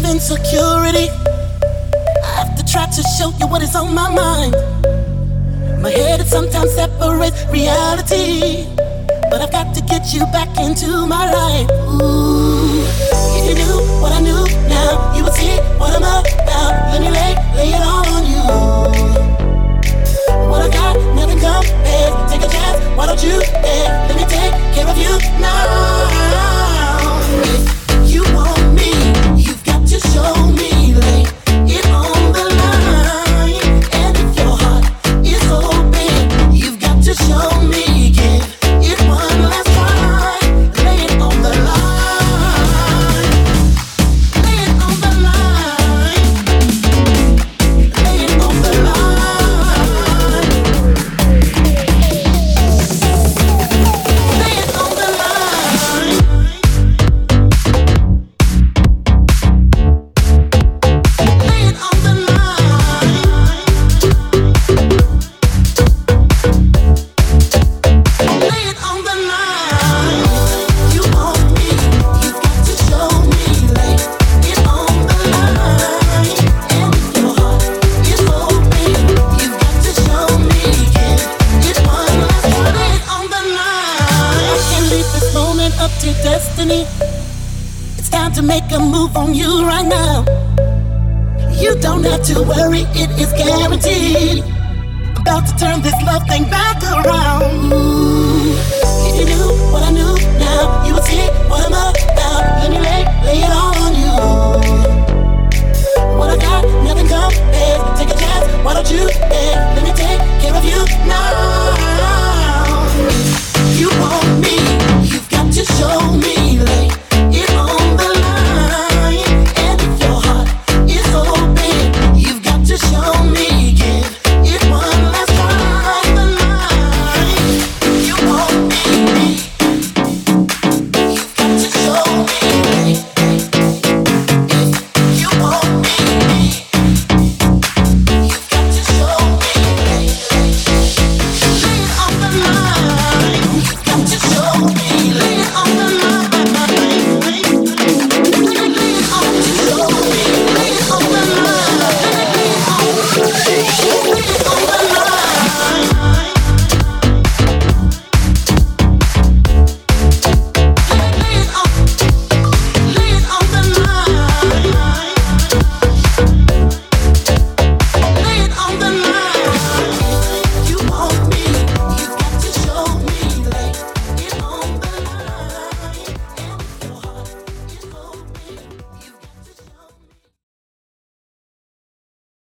Of insecurity, I have to try to show you what is on my mind. My head it sometimes separates reality, but I've got to get you back into my life. Ooh, if you knew what I knew now, you would see what I'm about. Let me lay, lay it all on you. What I got, nothing compares. Take a chance, why don't you dare? Let me take care of you now. Destiny. It's time to make a move on you right now. You don't have to worry, it is guaranteed. About to turn this love thing back around. If you knew what I knew now, Come to show me.